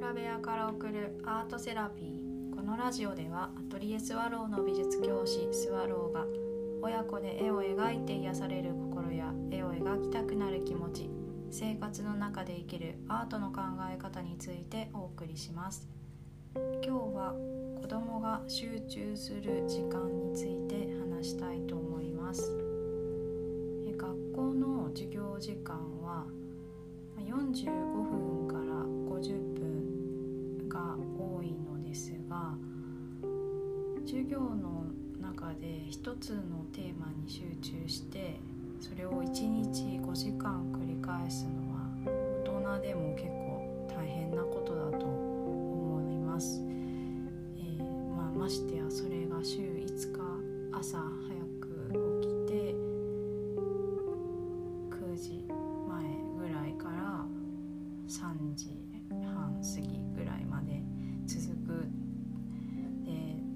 浦部屋から送るアートセラピー。このラジオではアトリエスワローの美術教師スワローが親子で絵を描いて癒される心や絵を描きたくなる気持ち生活の中で生きるアートの考え方についてお送りします。今日は子供が集中する時間について話したいと思います。学校の授業時間は45分から50分授業の中で一つのテーマに集中してそれを1日5時間繰り返すのは大人でも結構大変なこと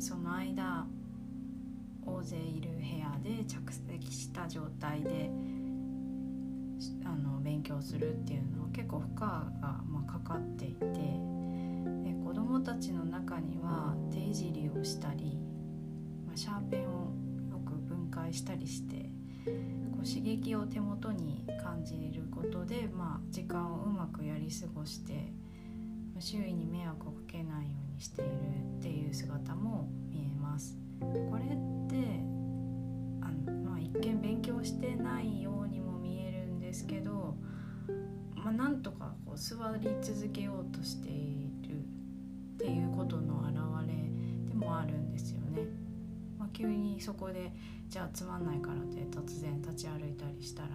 その間大勢いる部屋で着席した状態であの勉強するっていうのは結構負荷が、まあ、かかっていてで子どもたちの中には手いじりをしたり、まあ、シャーペンをよく分解したりしてこう刺激を手元に感じることで、まあ、時間をうまくやり過ごして周囲に迷惑をかけないようにしているっていう姿も見えます。これってあの、まあ、一見勉強してないようにも見えるんですけど、まあ、なんとかこう座り続けようとしているっていうことの表れでもあるんですよね。まあ、急にそこでじゃあつまんないからって突然立ち歩いたりしたら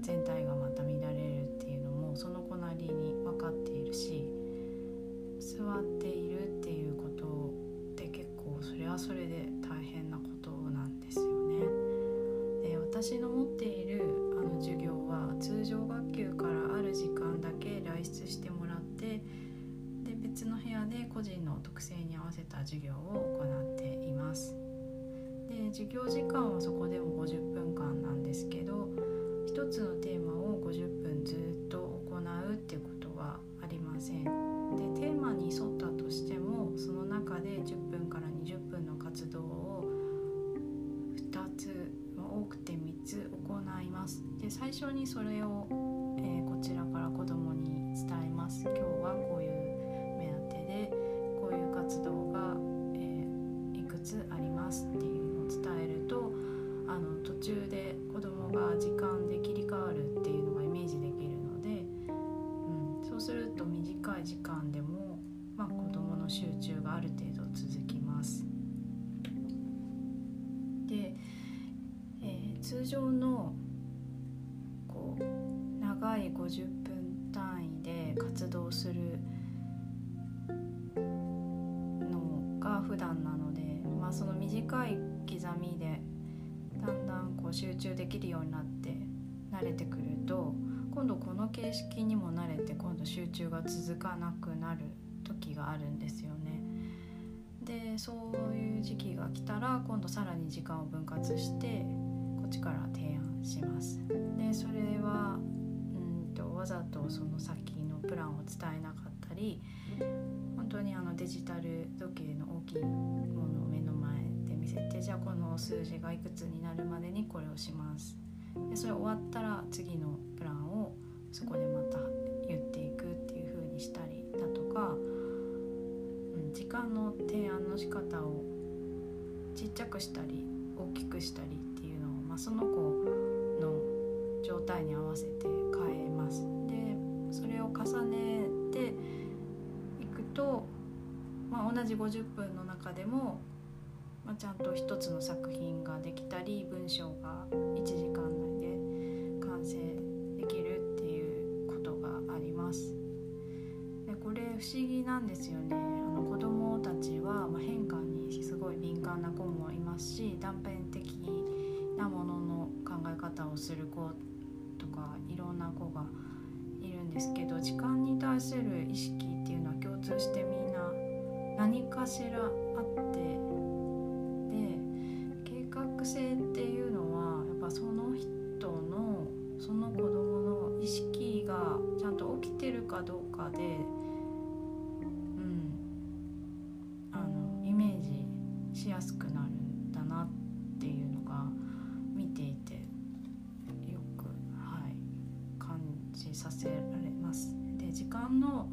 全体がまた乱れるっていうのもその子なりに分かっているし授業を行っています。で授業時間はそこでも50分間なんですけど一つのテーマを50分ずっと行うってことはありません。でテーマに沿ったとしてもその中で10分から20分の活動を2つ多くて3つ行います。で最初にそれを、えー、こちらから子どもに伝えます。短い時間でも、まあ、子どもの集中がある程度続きます。で、えー、通常のこう長い50分単位で活動するのが普段なので、まあ、その短い刻みでだんだんこう集中できるようになって慣れてくると今度この形式にも慣れて今度集中が続かなくなる時があるんですよね。でそういう時期が来たら今度さらに時間を分割してこっちから提案します。でそれはうんとわざとその先のプランを伝えなかったり本当にあのデジタル時計の大きいものを目の前で見せてじゃあこの数字がいくつになるまでにこれをしますでそれ終わったら次のプランをそこでまた言っていくっていう風にしたりだとか、うん、時間の提案の仕方をちっちゃくしたり大きくしたりっていうのを、まあ、その子の状態に合わせて変えます。でそれを重ねていくと、まあ、同じ50分の中でもまあ、ちゃんと一つの作品ができたり文章が1時間内で完成できるっていうことがあります。でこれ不思議なんですよね。あの子供たちは、ま変化にすごい敏感な子もいますし断片的なものの考え方をする子とかいろんな子がいるんですけど時間に対する意識っていうのは共通してみんな何かしらあって性っていうどうかで、うん、あのイメージしやすくなるんだなっていうのが見ていてよく、はい、感じさせられます。で時間の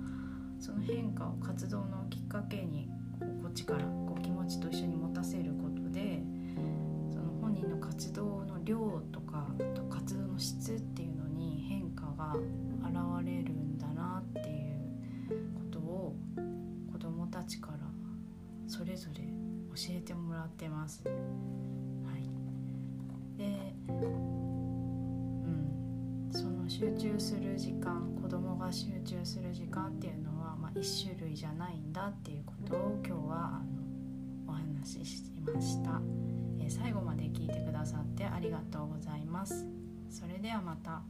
その変化を活動のきっかけにこっちからこう気持ちと一緒に持たせることでその本人の活動の量とかあと活動の質っていうのに変化がそれぞれ教えてもらってます。はい、で、うん、その集中する時間子どもが集中する時間っていうのは、まあ、一種類じゃないんだっていうことを今日はあのお話ししました、えー、最後まで聞いてくださってありがとうございます。それではまた。